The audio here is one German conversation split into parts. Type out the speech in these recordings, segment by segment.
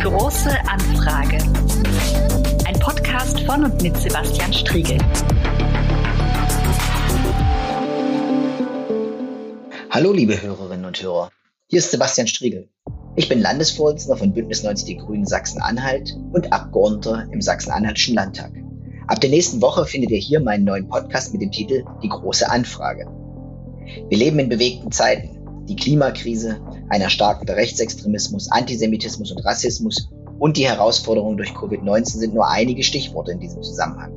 Große Anfrage. Ein Podcast von und mit Sebastian Striegel. Hallo, liebe Hörerinnen und Hörer. Hier ist Sebastian Striegel. Ich bin Landesvorsitzender von Bündnis 90 Die Grünen Sachsen-Anhalt und Abgeordneter im Sachsen-Anhaltischen Landtag. Ab der nächsten Woche findet ihr hier meinen neuen Podcast mit dem Titel Die große Anfrage. Wir leben in bewegten Zeiten. Die Klimakrise, ein erstarkender Rechtsextremismus, Antisemitismus und Rassismus und die Herausforderungen durch Covid-19 sind nur einige Stichworte in diesem Zusammenhang.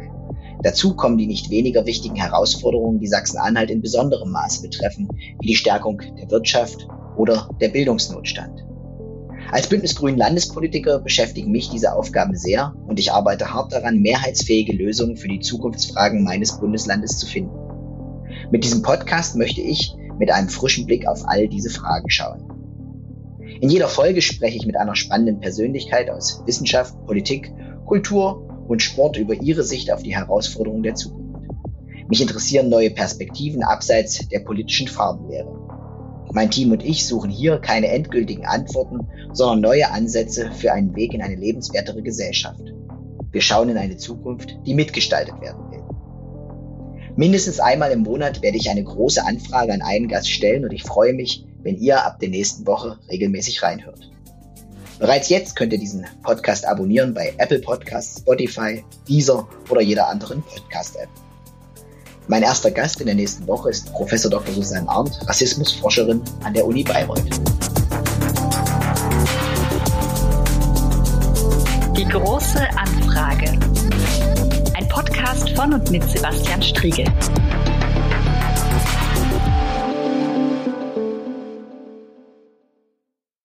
Dazu kommen die nicht weniger wichtigen Herausforderungen, die Sachsen-Anhalt in besonderem Maße betreffen, wie die Stärkung der Wirtschaft oder der Bildungsnotstand. Als Bündnisgrünen Landespolitiker beschäftigen mich diese Aufgaben sehr und ich arbeite hart daran, mehrheitsfähige Lösungen für die Zukunftsfragen meines Bundeslandes zu finden. Mit diesem Podcast möchte ich mit einem frischen Blick auf all diese Fragen schauen. In jeder Folge spreche ich mit einer spannenden Persönlichkeit aus Wissenschaft, Politik, Kultur und Sport über ihre Sicht auf die Herausforderungen der Zukunft. Mich interessieren neue Perspektiven abseits der politischen Farbenlehre. Mein Team und ich suchen hier keine endgültigen Antworten, sondern neue Ansätze für einen Weg in eine lebenswertere Gesellschaft. Wir schauen in eine Zukunft, die mitgestaltet werden will. Mindestens einmal im Monat werde ich eine große Anfrage an einen Gast stellen und ich freue mich, wenn ihr ab der nächsten Woche regelmäßig reinhört. Bereits jetzt könnt ihr diesen Podcast abonnieren bei Apple Podcasts, Spotify, Deezer oder jeder anderen Podcast-App. Mein erster Gast in der nächsten Woche ist Professor Dr. Susanne Arndt, Rassismusforscherin an der Uni Bayreuth. Die große Anfrage. Ein Podcast von und mit Sebastian Striegel.